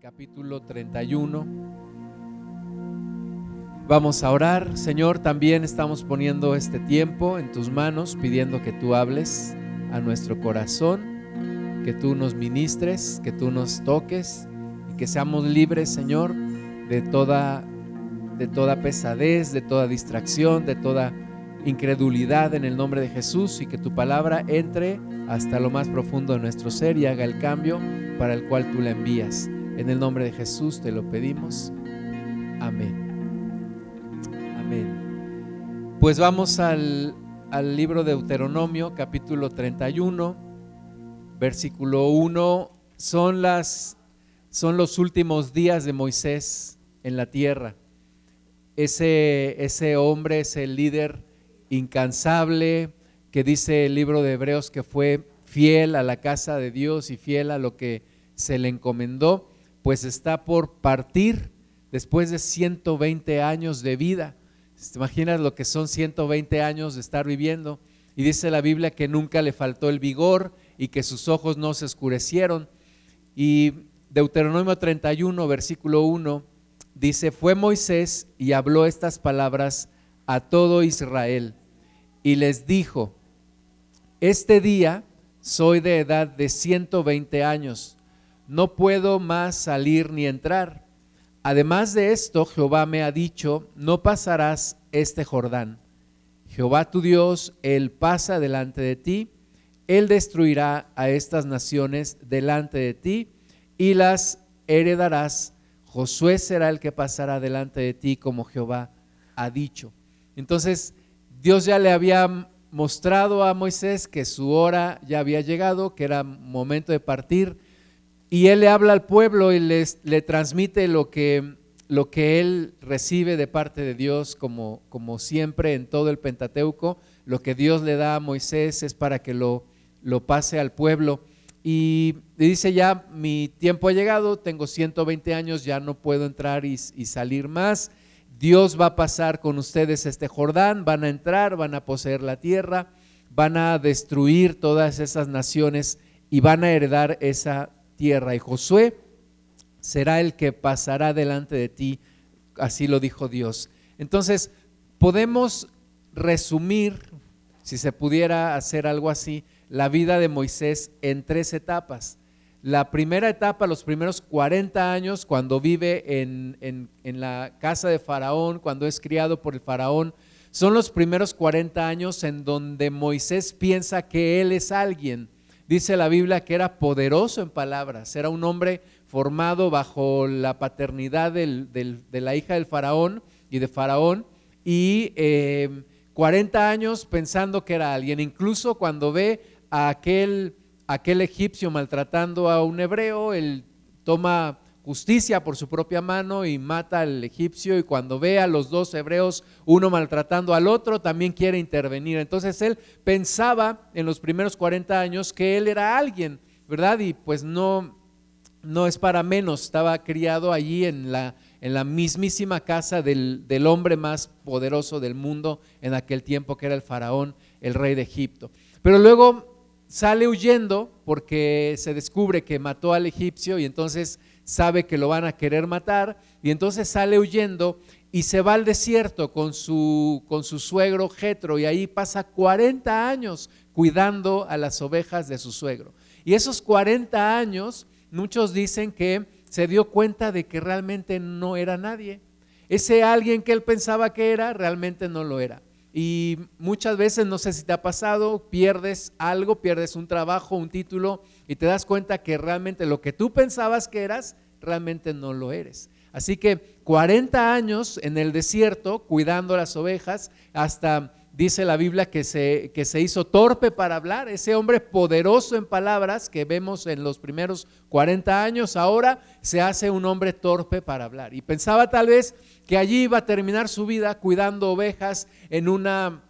capítulo 31. Vamos a orar. Señor, también estamos poniendo este tiempo en tus manos, pidiendo que tú hables a nuestro corazón, que tú nos ministres, que tú nos toques y que seamos libres, Señor, de toda de toda pesadez, de toda distracción, de toda incredulidad en el nombre de Jesús y que tu palabra entre hasta lo más profundo de nuestro ser y haga el cambio para el cual tú la envías. En el nombre de Jesús te lo pedimos. Amén. Amén. Pues vamos al, al libro de Deuteronomio, capítulo 31, versículo 1. Son, las, son los últimos días de Moisés en la tierra. Ese, ese hombre, ese líder incansable que dice el libro de Hebreos que fue fiel a la casa de Dios y fiel a lo que se le encomendó pues está por partir después de 120 años de vida. ¿Te imaginas lo que son 120 años de estar viviendo? Y dice la Biblia que nunca le faltó el vigor y que sus ojos no se oscurecieron. Y Deuteronomio 31, versículo 1, dice, fue Moisés y habló estas palabras a todo Israel y les dijo, este día soy de edad de 120 años no puedo más salir ni entrar. Además de esto, Jehová me ha dicho, no pasarás este Jordán. Jehová tu Dios, Él pasa delante de ti, Él destruirá a estas naciones delante de ti y las heredarás. Josué será el que pasará delante de ti como Jehová ha dicho. Entonces, Dios ya le había mostrado a Moisés que su hora ya había llegado, que era momento de partir y él le habla al pueblo y les, le transmite lo que, lo que él recibe de parte de Dios, como, como siempre en todo el Pentateuco. Lo que Dios le da a Moisés es para que lo, lo pase al pueblo. Y dice ya, mi tiempo ha llegado, tengo 120 años, ya no puedo entrar y, y, salir más. Dios va a pasar con ustedes este Jordán, van a entrar, van a poseer la tierra, van a destruir todas esas naciones y van a heredar esa tierra. Y Josué será el que pasará delante de ti, así lo dijo Dios. Entonces, podemos resumir, si se pudiera hacer algo así, la vida de Moisés en tres etapas. La primera etapa, los primeros 40 años, cuando vive en, en, la casa de Faraón, cuando es criado por el Faraón, son los primeros 40 años en donde Moisés piensa que él es alguien Dice la Biblia que era poderoso en palabras, era un hombre formado bajo la paternidad de la hija del faraón y de faraón y 40 em, años pensando que era alguien. Incluso cuando ve a aquel, aquel egipcio maltratando a un hebreo, él toma justicia por su propia mano y mata al egipcio y cuando ve a los dos hebreos, uno maltratando al otro, también quiere intervenir. Entonces él pensaba en los primeros 40 años que él era alguien, ¿verdad? Y pues no, no es para menos, estaba criado allí en la, en la mismísima casa del, del hombre más poderoso del mundo en aquel tiempo, que era el faraón, el rey de Egipto. Pero luego sale huyendo porque se descubre que mató al egipcio y entonces sabe que lo van a querer matar y entonces sale huyendo y se va al desierto con su, con su suegro Jetro y ahí pasa 40 años cuidando a las ovejas de su suegro. Y esos 40 años, muchos dicen que se dio cuenta de que realmente no era nadie. Ese alguien que él pensaba que era, realmente no lo era. Y muchas veces, no sé si te ha pasado, pierdes algo, pierdes un trabajo, un título, y te das cuenta que realmente lo que tú pensabas que eras, realmente no lo eres. Así que 40 años en el desierto cuidando las ovejas, hasta dice la Biblia que se, que se hizo torpe para hablar, ese hombre poderoso en palabras que vemos en los primeros 40 años, ahora se hace un hombre torpe para hablar. Y pensaba tal vez que allí iba a terminar su vida cuidando ovejas en una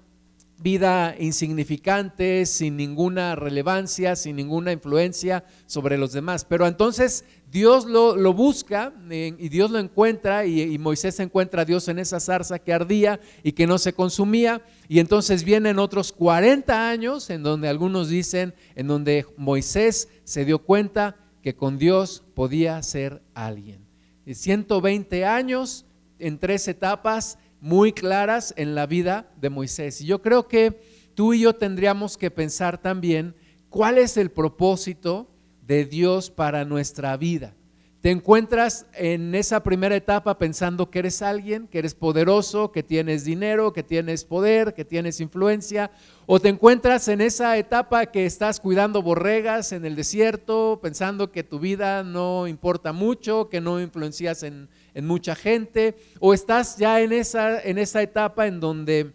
vida insignificante, sin ninguna relevancia, sin ninguna influencia sobre los demás. Pero entonces Dios lo, busca y Dios lo encuentra y, y, Moisés encuentra a Dios en esa zarza que ardía y que no se consumía. Y entonces vienen otros 40 años en donde algunos dicen, en donde Moisés se dio cuenta que con Dios podía ser alguien. 120 años en tres etapas muy claras en la vida de Moisés. Y yo creo que tú y yo tendríamos que pensar también cuál es el propósito de Dios para nuestra vida. Te encuentras en esa primera etapa pensando que eres alguien, que eres poderoso, que tienes dinero, que tienes poder, que tienes influencia, o te encuentras en esa etapa que estás cuidando borregas en el desierto, pensando que tu vida no importa mucho, que no influencias en, mucha gente, o estás ya en esa, en esa etapa en donde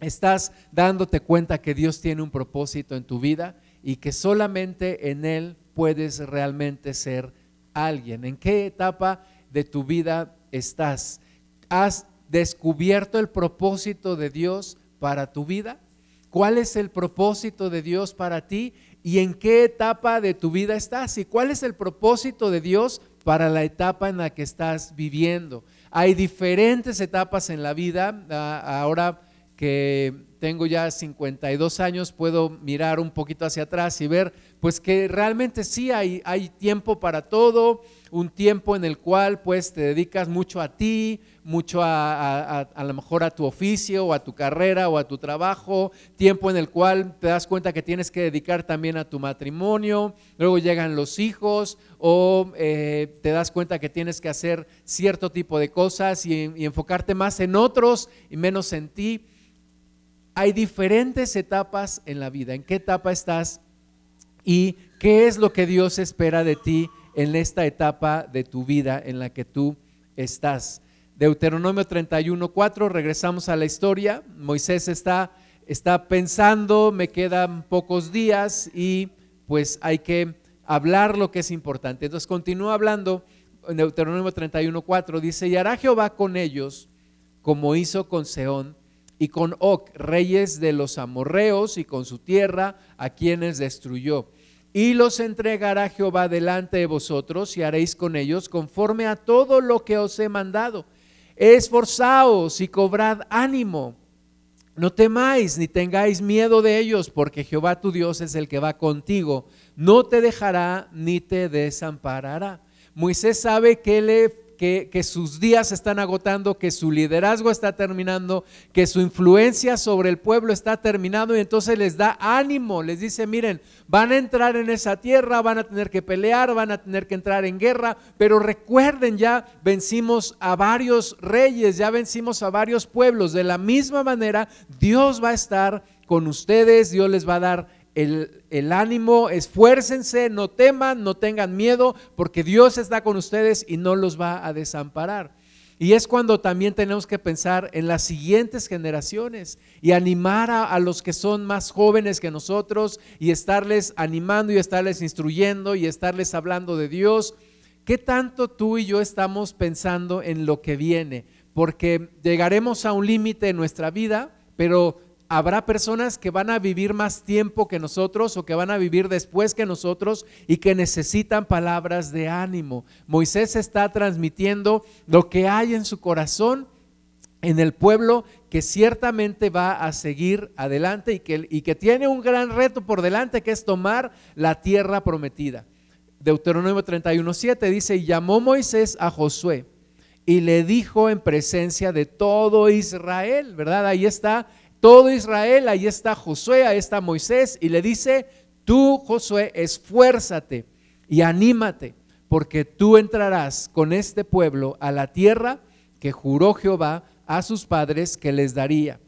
estás dándote cuenta que Dios tiene un propósito en tu vida y que solamente en Él puedes realmente ser alguien? ¿En qué etapa de tu vida estás? ¿Has descubierto el propósito de Dios para tu vida? ¿Cuál es el propósito de Dios para ti? ¿Y en qué etapa de tu vida estás? ¿Y cuál es el propósito de Dios para la etapa en la que estás viviendo? Hay diferentes etapas en la vida. Ah, ahora que tengo ya 52 años, puedo mirar un poquito hacia atrás y ver pues que realmente sí hay, hay tiempo para todo, un tiempo en el cual pues te dedicas mucho a ti, mucho a, a, lo mejor a tu oficio o a tu carrera o a tu trabajo, tiempo en el cual te das cuenta que tienes que dedicar también a tu matrimonio, luego llegan los hijos o eh, te das cuenta que tienes que hacer cierto tipo de cosas y enfocarte más en otros y menos en ti hay diferentes etapas en la vida. ¿En qué etapa estás? ¿Y qué es lo que Dios espera de ti en esta etapa de tu vida en la que tú estás? Deuteronomio 31.4, regresamos a la historia. Moisés está, está pensando, me quedan pocos días y pues hay que hablar lo que es importante. Entonces continúa hablando en Deuteronomio 31.4, dice, y hará Jehová con ellos como hizo con Seón y con Og, reyes de los amorreos, y con su tierra, a quienes destruyó. Y los entregará Jehová delante de vosotros, y haréis con ellos conforme a todo lo que os he mandado. Esforzaos y cobrad ánimo. No temáis ni tengáis miedo de ellos, porque Jehová tu Dios es el que va contigo. No te dejará ni te desamparará. Moisés sabe que le que, sus días se están agotando, que su liderazgo está terminando, que su influencia sobre el pueblo está terminando y entonces les da ánimo, les dice, miren, van a entrar en esa tierra, van a tener que pelear, van a tener que entrar en guerra, pero recuerden, ya vencimos a varios reyes, ya vencimos a varios pueblos, de la misma manera Dios va a estar con ustedes, Dios les va a dar el, ánimo, esfuércense, no teman, no tengan miedo, porque Dios está con ustedes y no los va a desamparar. Y es cuando también tenemos que pensar en las siguientes generaciones y animar a, a, los que son más jóvenes que nosotros y estarles animando y estarles instruyendo y estarles hablando de Dios. ¿Qué tanto tú y yo estamos pensando en lo que viene? Porque llegaremos a un límite en nuestra vida, pero habrá personas que van a vivir más tiempo que nosotros o que van a vivir después que nosotros y que necesitan palabras de ánimo. Moisés está transmitiendo lo que hay en su corazón en el pueblo que ciertamente va a seguir adelante y que, y que tiene un gran reto por delante que es tomar la tierra prometida. Deuteronomio 31.7 dice, y llamó Moisés a Josué y le dijo en presencia de todo Israel, ¿verdad? Ahí está todo Israel, ahí está Josué, ahí está Moisés, y le dice, tú Josué, esfuérzate y anímate, porque tú entrarás con este pueblo a la tierra que juró Jehová a sus padres que les daría,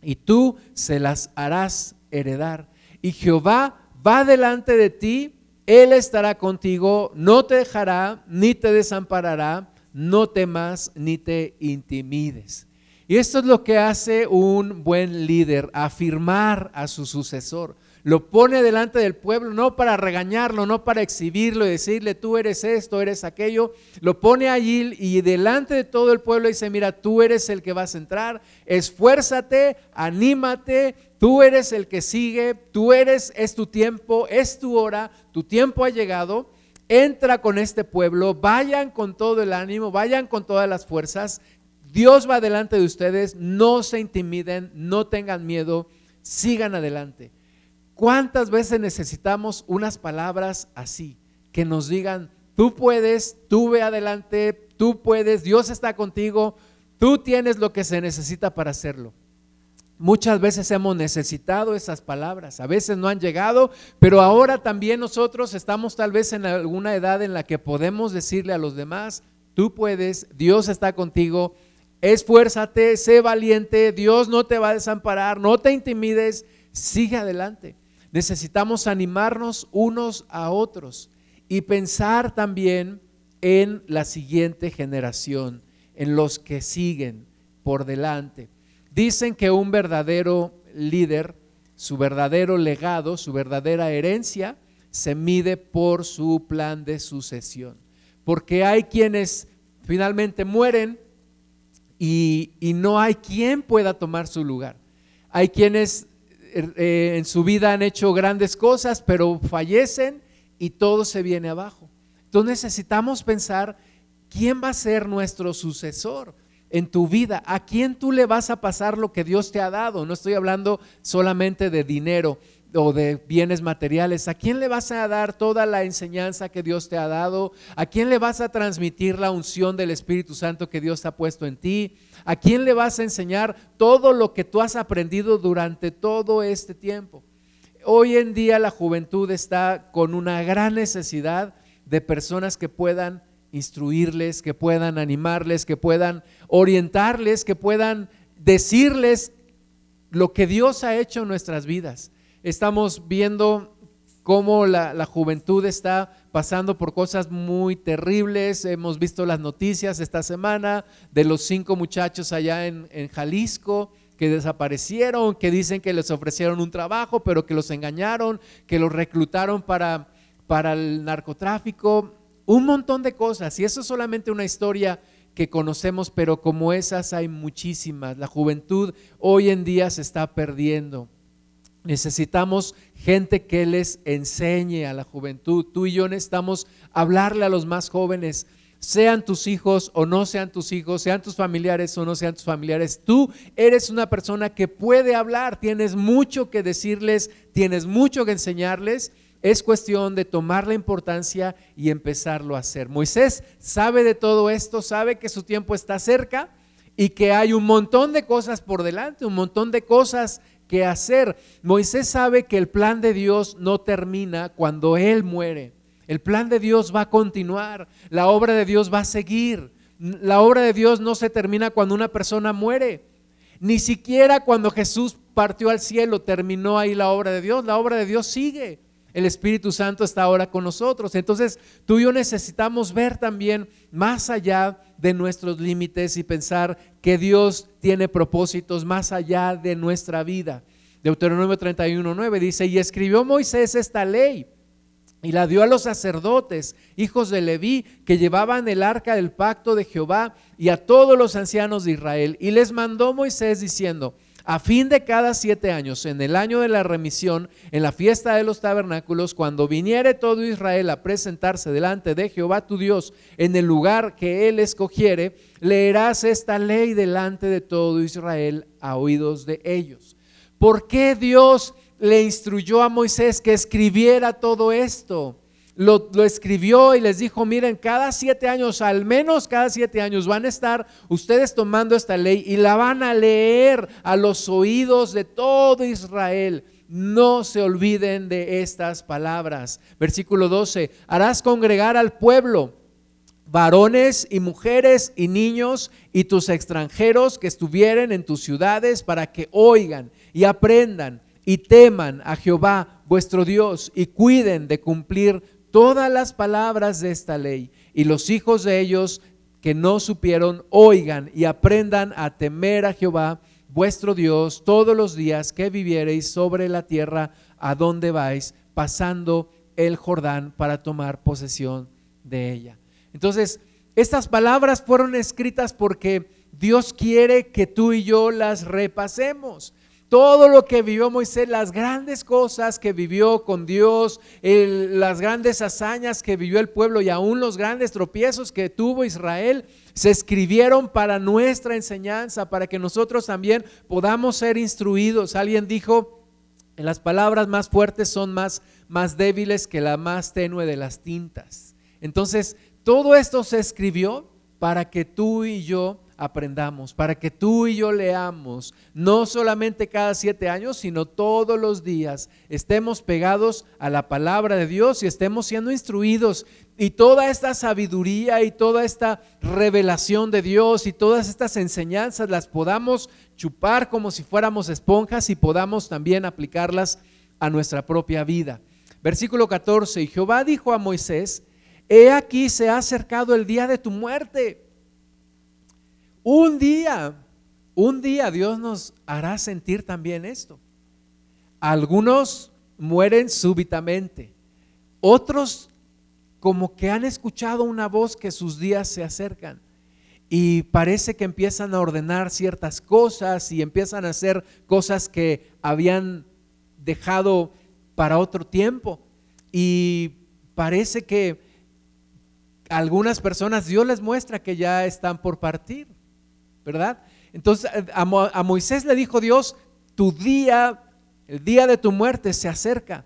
y tú se las harás heredar. Y Jehová va delante de ti, Él estará contigo, no te dejará ni te desamparará, no temas ni te intimides. Y esto es lo que hace un buen líder, afirmar a su sucesor. Lo pone delante del pueblo, no para regañarlo, no para exhibirlo y decirle, tú eres esto, eres aquello. Lo pone allí y delante de todo el pueblo dice, mira, tú eres el que vas a entrar, esfuérzate, anímate, tú eres el que sigue, tú eres, es tu tiempo, es tu hora, tu tiempo ha llegado. Entra con este pueblo, vayan con todo el ánimo, vayan con todas las fuerzas, Dios va delante de ustedes, no se intimiden, no tengan miedo, sigan adelante. ¿Cuántas veces necesitamos unas palabras así? que nos digan, tú puedes, tú ve adelante, tú puedes, Dios está contigo, tú tienes lo que se necesita para hacerlo. Muchas veces hemos necesitado esas palabras, a veces no han llegado, pero ahora también nosotros estamos tal vez en alguna edad en la que podemos decirle a los demás, tú puedes, Dios está contigo, esfuérzate, sé valiente, Dios no te va a desamparar, no te intimides, sigue adelante. Necesitamos animarnos unos a otros y pensar también en la siguiente generación, en los que siguen por delante. Dicen que un verdadero líder, su verdadero legado, su verdadera herencia, se mide por su plan de sucesión. Porque hay quienes finalmente mueren y, no hay quien pueda tomar su lugar. Hay quienes eh, en su vida han hecho grandes cosas, pero fallecen y todo se viene abajo. Entonces necesitamos pensar quién va a ser nuestro sucesor en tu vida, a quién tú le vas a pasar lo que Dios te ha dado. No estoy hablando solamente de dinero o de bienes materiales. ¿A quién le vas a dar toda la enseñanza que Dios te ha dado? ¿A quién le vas a transmitir la unción del Espíritu Santo que Dios ha puesto en ti? ¿A quién le vas a enseñar todo lo que tú has aprendido durante todo este tiempo? Hoy en día la juventud está con una gran necesidad de personas que puedan instruirles, que puedan animarles, que puedan orientarles, que puedan decirles lo que Dios ha hecho en nuestras vidas. Estamos viendo cómo la, juventud está pasando por cosas muy terribles. Hemos visto las noticias esta semana de los cinco muchachos allá en, en Jalisco que desaparecieron, que dicen que les ofrecieron un trabajo, pero que los engañaron, que los reclutaron para, para el narcotráfico un montón de cosas. Y eso es solamente una historia que conocemos, pero como esas hay muchísimas. La juventud hoy en día se está perdiendo. Necesitamos gente que les enseñe a la juventud. Tú y yo necesitamos hablarle a los más jóvenes, sean tus hijos o no sean tus hijos, sean tus familiares o no sean tus familiares. Tú eres una persona que puede hablar, tienes mucho que decirles, tienes mucho que enseñarles es cuestión de tomar la importancia y empezarlo a hacer. Moisés sabe de todo esto, sabe que su tiempo está cerca y que hay un montón de cosas por delante, un montón de cosas que hacer. Moisés sabe que el plan de Dios no termina cuando Él muere. El plan de Dios va a continuar, la obra de Dios va a seguir. La obra de Dios no se termina cuando una persona muere. Ni siquiera cuando Jesús partió al cielo terminó ahí la obra de Dios. La obra de Dios sigue. El Espíritu Santo está ahora con nosotros. Entonces, tú y yo necesitamos ver también más allá de nuestros límites y pensar que Dios tiene propósitos más allá de nuestra vida. Deuteronomio 31.9 dice, y escribió Moisés esta ley y la dio a los sacerdotes, hijos de Leví, que llevaban el arca del pacto de Jehová y a todos los ancianos de Israel. Y les mandó Moisés diciendo, a fin de cada siete años, en el año de la remisión, en la fiesta de los tabernáculos, cuando viniere todo Israel a presentarse delante de Jehová tu Dios en el lugar que él escogiere, leerás esta ley delante de todo Israel a oídos de ellos. ¿Por qué Dios le instruyó a Moisés que escribiera todo esto? Lo, escribió y les dijo, miren, cada siete años, al menos cada siete años van a estar ustedes tomando esta ley y la van a leer a los oídos de todo Israel. No se olviden de estas palabras. Versículo 12, harás congregar al pueblo varones y mujeres y niños y tus extranjeros que estuvieren en tus ciudades para que oigan y aprendan y teman a Jehová vuestro Dios y cuiden de cumplir todas las palabras de esta ley y los hijos de ellos que no supieron oigan y aprendan a temer a Jehová vuestro Dios todos los días que viviereis sobre la tierra a donde vais, pasando el Jordán para tomar posesión de ella. Entonces, estas palabras fueron escritas porque Dios quiere que tú y yo las repasemos todo lo que vivió Moisés, las grandes cosas que vivió con Dios, las grandes hazañas que vivió el pueblo y aún los grandes tropiezos que tuvo Israel, se escribieron para nuestra enseñanza, para que nosotros también podamos ser instruidos. Alguien dijo Las palabras más fuertes son más, más débiles que la más tenue de las tintas. Entonces, todo esto se escribió para que tú y yo aprendamos, para que tú y yo leamos, no solamente cada siete años, sino todos los días, estemos pegados a la palabra de Dios y estemos siendo instruidos. Y toda esta sabiduría y toda esta revelación de Dios y todas estas enseñanzas las podamos chupar como si fuéramos esponjas y podamos también aplicarlas a nuestra propia vida. Versículo 14, y Jehová dijo a Moisés, he aquí se ha acercado el día de tu muerte un día, un día Dios nos hará sentir también esto. Algunos mueren súbitamente, otros como que han escuchado una voz que sus días se acercan y parece que empiezan a ordenar ciertas cosas y empiezan a hacer cosas que habían dejado para otro tiempo. Y parece que algunas personas Dios les muestra que ya están por partir. ¿Verdad? Entonces a, Moisés le dijo Dios, tu día, el día de tu muerte se acerca.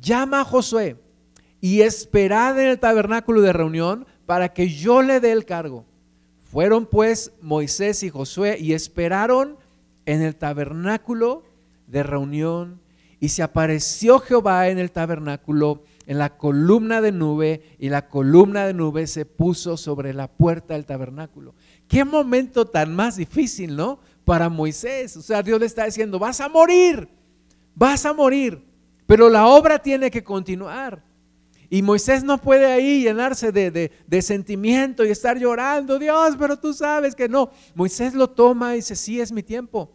Llama a Josué y esperad en el tabernáculo de reunión para que yo le dé el cargo. Fueron pues Moisés y Josué y esperaron en el tabernáculo de reunión y se apareció Jehová en el tabernáculo en la columna de nube y la columna de nube se puso sobre la puerta del tabernáculo. Qué momento tan más difícil, ¿no? Para Moisés. O sea, Dios le está diciendo, vas a morir, vas a morir, pero la obra tiene que continuar. Y Moisés no puede ahí llenarse de, de, sentimiento y estar llorando, Dios, pero tú sabes que no. Moisés lo toma y dice, sí, es mi tiempo.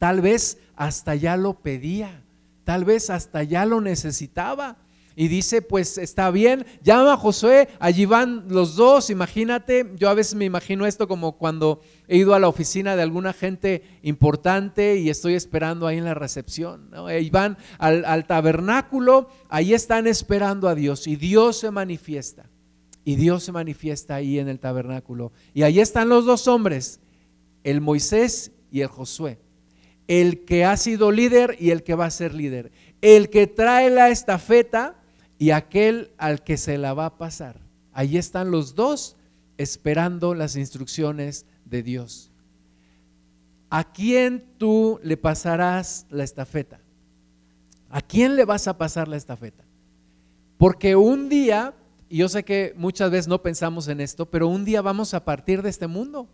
Tal vez hasta ya lo pedía, tal vez hasta ya lo necesitaba. Y dice, pues está bien, llama a Josué, allí van los dos, imagínate, yo a veces me imagino esto como cuando he ido a la oficina de alguna gente importante y estoy esperando ahí en la recepción. ¿no? Y van al, al tabernáculo, ahí están esperando a Dios y Dios se manifiesta. Y Dios se manifiesta ahí en el tabernáculo. Y ahí están los dos hombres, el Moisés y el Josué. El que ha sido líder y el que va a ser líder. El que trae la estafeta y aquel al que se la va a pasar. Ahí están los dos esperando las instrucciones de Dios. ¿A quién tú le pasarás la estafeta? ¿A quién le vas a pasar la estafeta? Porque un día, y yo sé que muchas veces no pensamos en esto, pero un día vamos a partir de este mundo.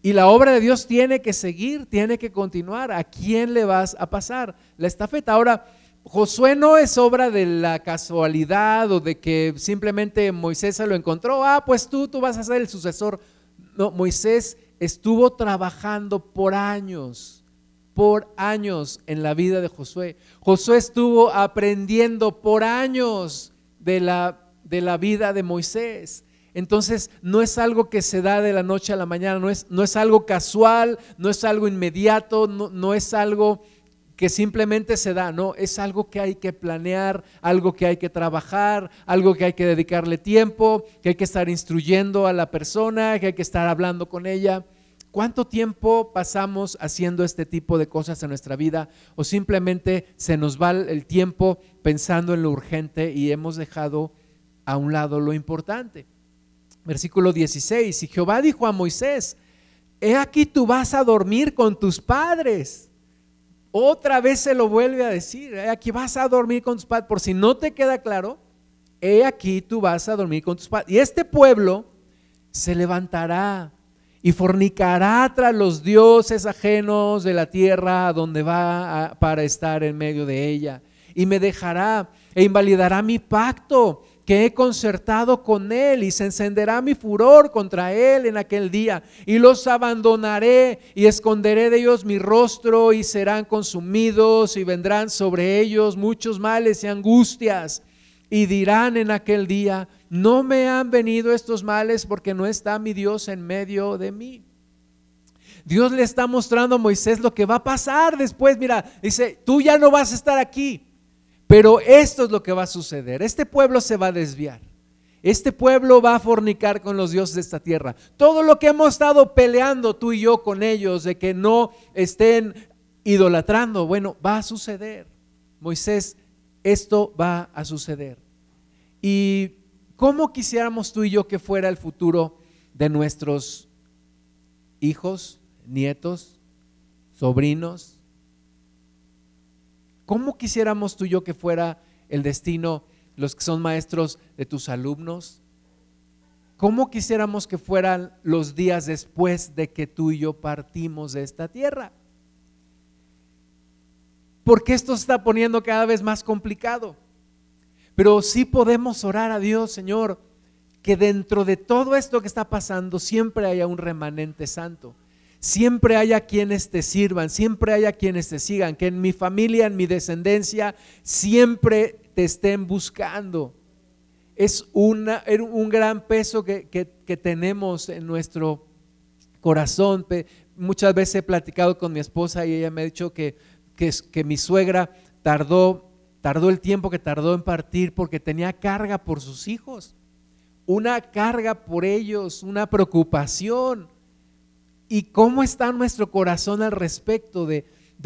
Y la obra de Dios tiene que seguir, tiene que continuar. ¿A quién le vas a pasar la estafeta? Ahora, Josué no es obra de la casualidad o de que simplemente Moisés se lo encontró, ah, pues tú, tú vas a ser el sucesor. No, Moisés estuvo trabajando por años, por años en la vida de Josué. Josué estuvo aprendiendo por años de la, de la vida de Moisés. Entonces no es algo que se da de la noche a la mañana, no es, no es algo casual, no es algo inmediato, no, no es algo que simplemente se da, no, es algo que hay que planear, algo que hay que trabajar, algo que hay que dedicarle tiempo, que hay que estar instruyendo a la persona, que hay que estar hablando con ella. ¿Cuánto tiempo pasamos haciendo este tipo de cosas en nuestra vida o simplemente se nos va el tiempo pensando en lo urgente y hemos dejado a un lado lo importante? Versículo 16, y Jehová dijo a Moisés, he aquí tú vas a dormir con tus padres otra vez se lo vuelve a decir, aquí vas a dormir con tus padres, por si no te queda claro, he aquí tú vas a dormir con tus padres. Y este pueblo se levantará y fornicará tras los dioses ajenos de la tierra donde va para estar en medio de ella. Y me dejará e invalidará mi pacto que he concertado con él y se encenderá mi furor contra él en aquel día y los abandonaré y esconderé de ellos mi rostro y serán consumidos y vendrán sobre ellos muchos males y angustias y dirán en aquel día, no me han venido estos males porque no está mi Dios en medio de mí. Dios le está mostrando a Moisés lo que va a pasar después. Mira, dice, tú ya no vas a estar aquí pero esto es lo que va a suceder. Este pueblo se va a desviar. Este pueblo va a fornicar con los dioses de esta tierra. Todo lo que hemos estado peleando tú y yo con ellos de que no estén idolatrando, bueno, va a suceder. Moisés, esto va a suceder. Y cómo quisiéramos tú y yo que fuera el futuro de nuestros hijos, nietos, sobrinos. ¿Cómo quisiéramos tú y yo que fuera el destino, los que son maestros de tus alumnos? ¿Cómo quisiéramos que fueran los días después de que tú y yo partimos de esta tierra? Porque esto se está poniendo cada vez más complicado. Pero sí podemos orar a Dios, Señor, que dentro de todo esto que está pasando siempre haya un remanente santo. Siempre haya quienes te sirvan, siempre haya quienes te sigan, que en mi familia, en mi descendencia, siempre te estén buscando. Es una, un gran peso que, tenemos en nuestro corazón. Muchas veces he platicado con mi esposa y ella me ha dicho que, que, que mi suegra tardó, tardó el tiempo que tardó en partir porque tenía carga por sus hijos una carga por ellos, una preocupación. ¿Y cómo está nuestro corazón al respecto de,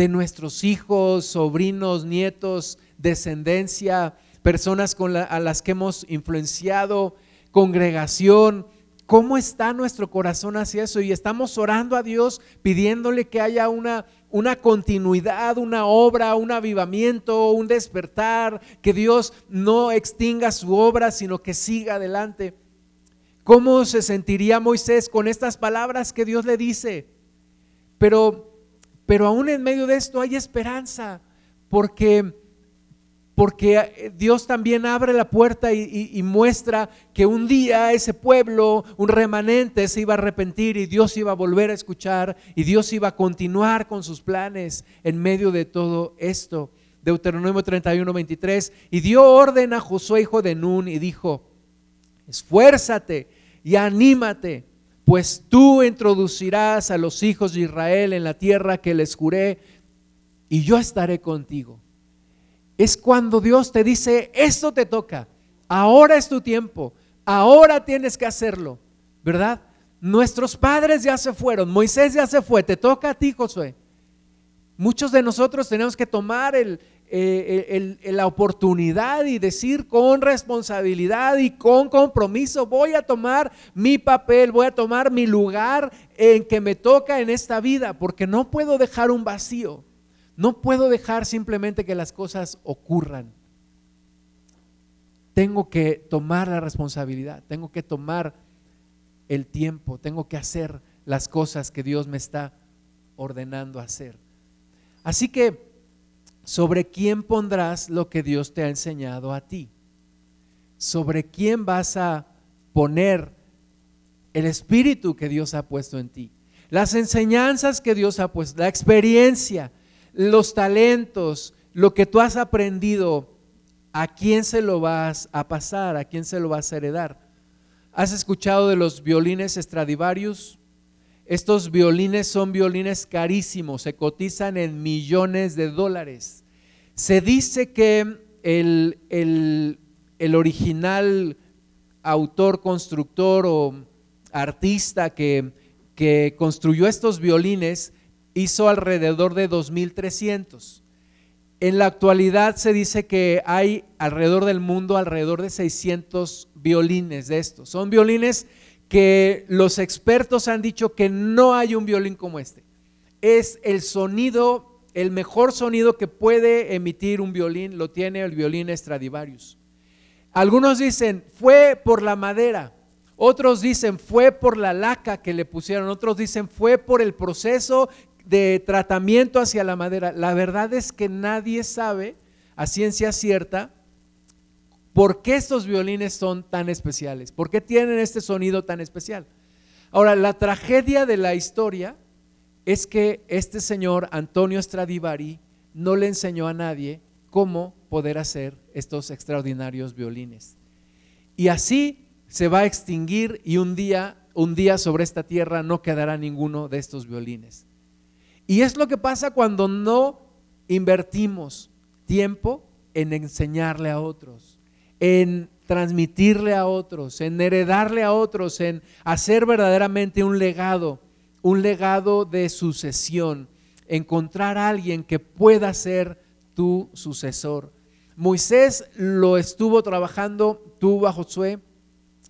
nuestros hijos, sobrinos, nietos, descendencia, personas con a las que hemos influenciado, congregación? ¿Cómo está nuestro corazón hacia eso? Y estamos orando a Dios pidiéndole que haya una, una continuidad, una obra, un avivamiento, un despertar, que Dios no extinga su obra, sino que siga adelante. ¿Cómo se sentiría Moisés con estas palabras que Dios le dice? Pero, pero aún en medio de esto hay esperanza, porque porque eh, Dios también abre la puerta y, muestra que un día ese pueblo, un remanente, se iba a arrepentir y Dios iba a volver a escuchar y Dios iba a continuar con sus planes en medio de todo esto. Deuteronomio 31, 23, y dio orden a Josué, hijo de Nun, y dijo, esfuérzate y anímate, pues tú introducirás a los hijos de Israel en la tierra que les juré, y yo estaré contigo es cuando Dios te dice, esto te toca, ahora es tu tiempo, ahora tienes que hacerlo, ¿verdad? Nuestros padres ya se fueron, Moisés ya se fue, te toca a ti, Josué. Muchos de nosotros tenemos que tomar eh, la oportunidad y decir con responsabilidad y con compromiso, voy a tomar mi papel, voy a tomar mi lugar en que me toca en esta vida, porque no puedo dejar un vacío. No puedo dejar simplemente que las cosas ocurran. Tengo que tomar la responsabilidad, tengo que tomar el tiempo, tengo que hacer las cosas que Dios me está ordenando hacer. Así que, ¿sobre quién pondrás lo que Dios te ha enseñado a ti? ¿Sobre quién vas a poner el espíritu que Dios ha puesto en ti? Las enseñanzas que Dios ha puesto, la experiencia, los talentos, lo que tú has aprendido, ¿a quién se lo vas a pasar? ¿A quién se lo vas a heredar? ¿Has escuchado de los violines Stradivarius? Estos violines son violines carísimos, se cotizan en millones de dólares. Se dice que el, el original autor, constructor o artista que, que construyó estos violines hizo alrededor de 2.300. En la actualidad se dice que hay alrededor del mundo alrededor de 600 violines de estos. Son violines que los expertos han dicho que no hay un violín como este. Es el sonido, el mejor sonido que puede emitir un violín, lo tiene el violín Stradivarius. Algunos dicen, fue por la madera. Otros dicen, fue por la laca que le pusieron. Otros dicen, fue por el proceso de tratamiento hacia la madera. La verdad es que nadie sabe a ciencia cierta por qué estos violines son tan especiales, por qué tienen este sonido tan especial. Ahora, la tragedia de la historia es que este señor Antonio Stradivari no le enseñó a nadie cómo poder hacer estos extraordinarios violines. Y así se va a extinguir y un día, un día sobre esta tierra no quedará ninguno de estos violines. Y es lo que pasa cuando no invertimos tiempo en enseñarle a otros, en transmitirle a otros, en heredarle a otros, en hacer verdaderamente un legado, un legado de sucesión, encontrar a alguien que pueda hacer tu sucesor. Moisés lo estuvo trabajando, tuvo a Josué,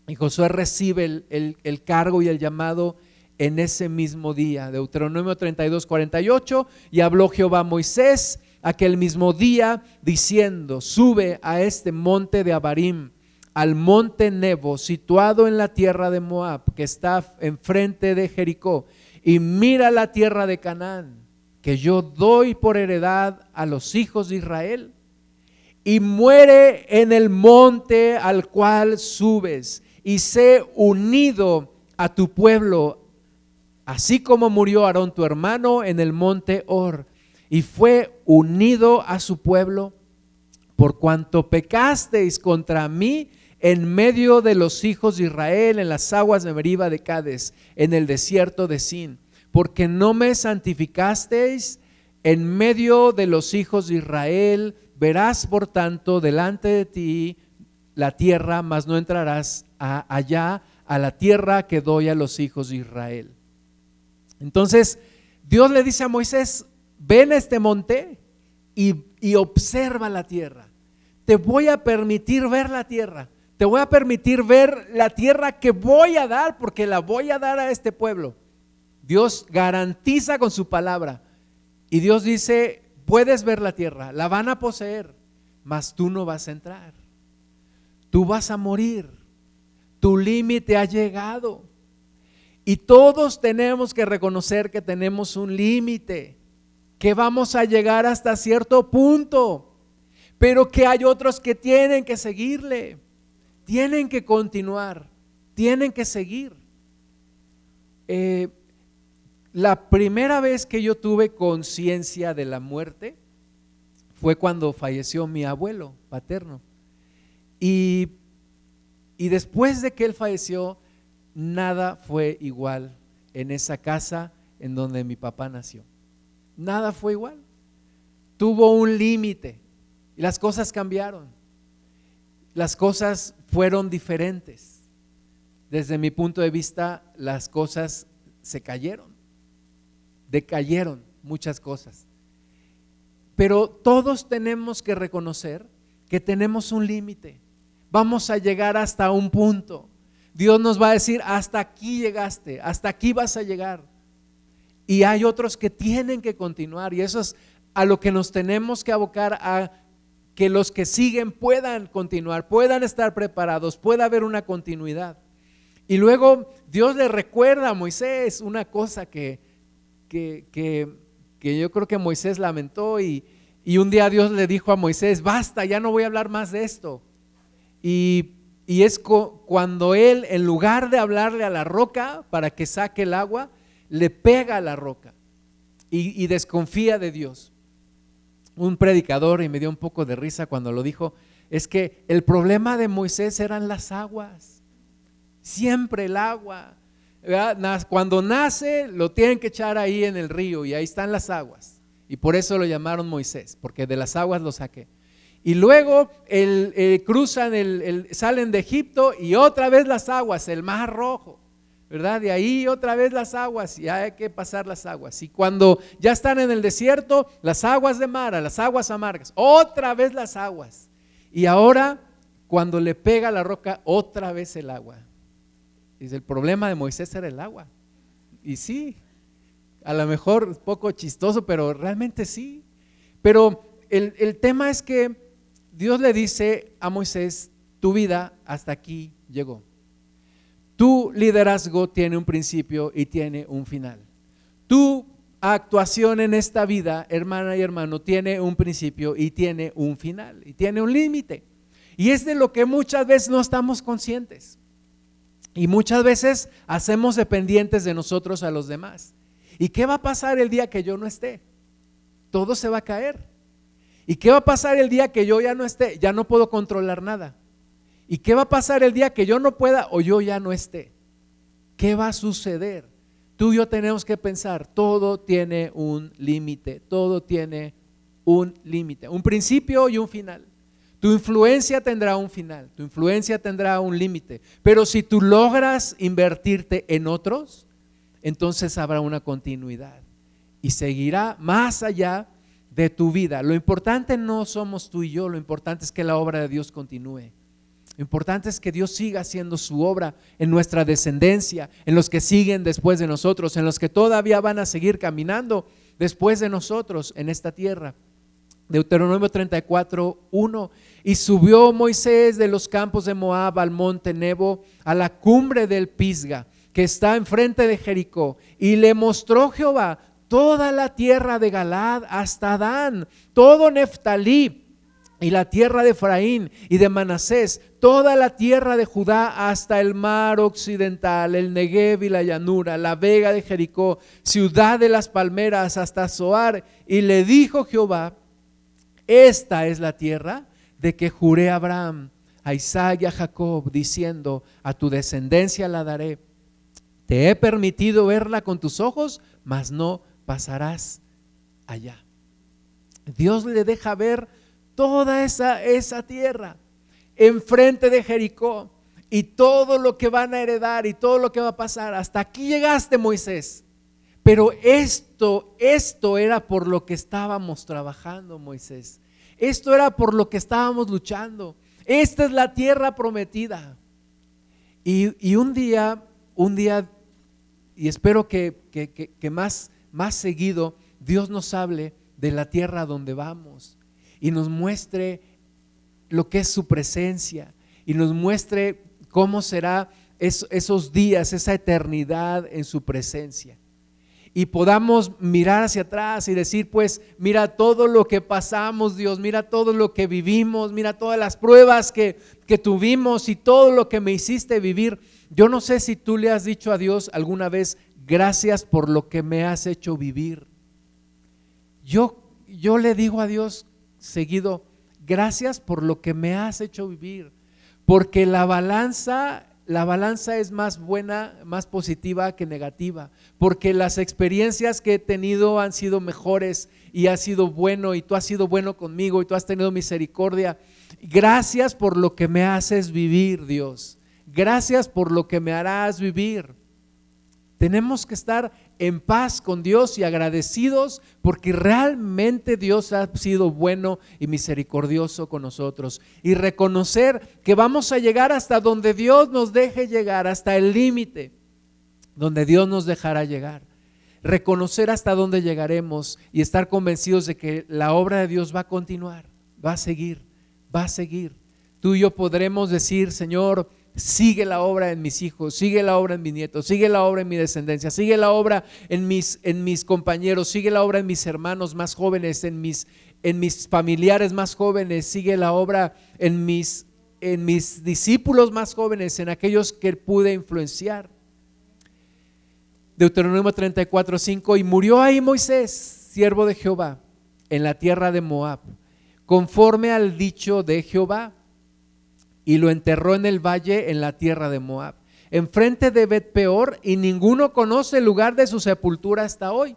y Josué recibe el, el cargo y el llamado en ese mismo día. Deuteronomio 32, 48, y habló Jehová a Moisés aquel mismo día diciendo, sube a este monte de Abarim, al monte Nebo, situado en la tierra de Moab, que está enfrente de Jericó, y mira la tierra de Canaán, que yo doy por heredad a los hijos de Israel, y muere en el monte al cual subes, y sé unido a tu pueblo, así como murió Aarón tu hermano en el monte Or, y fue unido a su pueblo, por cuanto pecasteis contra mí en medio de los hijos de Israel, en las aguas de Meriba de Cades, en el desierto de Sin, porque no me santificasteis en medio de los hijos de Israel, verás por tanto delante de ti la tierra, mas no entrarás allá a la tierra que doy a los hijos de Israel. Entonces, Dios le dice a Moisés, ven a este monte y, y observa la tierra. Te voy a permitir ver la tierra. Te voy a permitir ver la tierra que voy a dar porque la voy a dar a este pueblo. Dios garantiza con su palabra. Y Dios dice, puedes ver la tierra, la van a poseer, mas tú no vas a entrar. Tú vas a morir. Tu límite ha llegado. Y todos tenemos que reconocer que tenemos un límite, que vamos a llegar hasta cierto punto, pero que hay otros que tienen que seguirle, tienen que continuar, tienen que seguir. Eh, la primera vez que yo tuve conciencia de la muerte fue cuando falleció mi abuelo paterno. Y, y después de que él falleció, nada fue igual en esa casa en donde mi papá nació. Nada fue igual. Tuvo un límite y las cosas cambiaron. Las cosas fueron diferentes. Desde mi punto de vista, las cosas se cayeron. Decayeron muchas cosas. Pero todos tenemos que reconocer que tenemos un límite. Vamos a llegar hasta un punto. Dios nos va a decir, hasta aquí llegaste, hasta aquí vas a llegar. Y hay otros que tienen que continuar y eso es a lo que nos tenemos que abocar a que los que siguen puedan continuar, puedan estar preparados, pueda haber una continuidad. Y luego Dios le recuerda a Moisés una cosa que, que, que, yo creo que Moisés lamentó y, y, un día Dios le dijo a Moisés, basta, ya no voy a hablar más de esto. Y y es cuando él, en lugar de hablarle a la roca para que saque el agua, le pega a la roca y, desconfía de Dios. Un predicador, y me dio un poco de risa cuando lo dijo, es que el problema de Moisés eran las aguas. Siempre el agua. Cuando nace, lo tienen que echar ahí en el río y ahí están las aguas. Y por eso lo llamaron Moisés, porque de las aguas lo saqué. Y luego el, cruzan, el, salen de Egipto y otra vez las aguas, el mar rojo, ¿verdad? De ahí otra vez las aguas y hay que pasar las aguas. Y cuando ya están en el desierto, las aguas de Mara, las aguas amargas, otra vez las aguas. Y ahora, cuando le pega la roca, otra vez el agua. Dice, el problema de Moisés era el agua. Y sí, a lo mejor poco chistoso, pero realmente sí. Pero el, el tema es que Dios le dice a Moisés, tu vida hasta aquí llegó. Tu liderazgo tiene un principio y tiene un final. Tu actuación en esta vida, hermana y hermano, tiene un principio y tiene un final y tiene un límite. Y es de lo que muchas veces no estamos conscientes. Y muchas veces hacemos dependientes de nosotros a los demás. ¿Y qué va a pasar el día que yo no esté? Todo se va a caer. ¿Y qué va a pasar el día que yo ya no esté? Ya no puedo controlar nada. ¿Y qué va a pasar el día que yo no pueda o yo ya no esté? ¿Qué va a suceder? Tú y yo tenemos que pensar, todo tiene un límite, todo tiene un límite, un principio y un final. Tu influencia tendrá un final, tu influencia tendrá un límite, pero si tú logras invertirte en otros, entonces habrá una continuidad y seguirá más allá de tu vida. Lo importante no somos tú y yo, lo importante es que la obra de Dios continúe. Lo importante es que Dios siga haciendo su obra en nuestra descendencia, en los que siguen después de nosotros, en los que todavía van a seguir caminando después de nosotros en esta tierra. Deuteronomio 34, 1. Y subió Moisés de los campos de Moab al monte Nebo, a la cumbre del Pisga, que está enfrente de Jericó, y le mostró Jehová toda la tierra de Galad hasta Dan, todo Neftalí y la tierra de Efraín y de Manasés, toda la tierra de Judá hasta el mar occidental, el Negev y la llanura, la vega de Jericó, ciudad de las palmeras hasta Zoar. Y le dijo Jehová, esta es la tierra de que juré a Abraham, a Isaac y a Jacob, diciendo, a tu descendencia la daré. Te he permitido verla con tus ojos, mas no pasarás allá. Dios le deja ver toda esa, esa tierra enfrente de Jericó y todo lo que van a heredar y todo lo que va a pasar. Hasta aquí llegaste, Moisés. Pero esto, esto era por lo que estábamos trabajando, Moisés. Esto era por lo que estábamos luchando. Esta es la tierra prometida. Y, un día, un día, y espero que, que más, más seguido Dios nos hable de la tierra donde vamos y nos muestre lo que es su presencia y nos muestre cómo será esos días, esa eternidad en su presencia y podamos mirar hacia atrás y decir, pues, mira todo lo que pasamos, Dios, mira todo lo que vivimos, mira todas las pruebas que, que tuvimos y todo lo que me hiciste vivir. Yo no sé si tú le has dicho a Dios alguna vez, gracias por lo que me has hecho vivir. Yo, yo le digo a Dios seguido, gracias por lo que me has hecho vivir, porque la balanza la balanza es más buena, más positiva que negativa, porque las experiencias que he tenido han sido mejores y ha sido bueno y tú has sido bueno conmigo y tú has tenido misericordia. Gracias por lo que me haces vivir, Dios. Gracias por lo que me harás vivir. Tenemos que estar en paz con Dios y agradecidos porque realmente Dios ha sido bueno y misericordioso con nosotros. Y reconocer que vamos a llegar hasta donde Dios nos deje llegar, hasta el límite, donde Dios nos dejará llegar. Reconocer hasta dónde llegaremos y estar convencidos de que la obra de Dios va a continuar, va a seguir, va a seguir. Tú y yo podremos decir, Señor, sigue la obra en mis hijos, sigue la obra en mis nietos, sigue la obra en mi descendencia, sigue la obra en mis, en mis compañeros, sigue la obra en mis hermanos más jóvenes, en mis, en mis familiares más jóvenes, sigue la obra en mis, en mis discípulos más jóvenes, en aquellos que pude influenciar. Deuteronomio 34, 5, y murió ahí Moisés, siervo de Jehová, en la tierra de Moab, conforme al dicho de Jehová y lo enterró en el valle en la tierra de Moab, enfrente de Bet Peor, y ninguno conoce el lugar de su sepultura hasta hoy.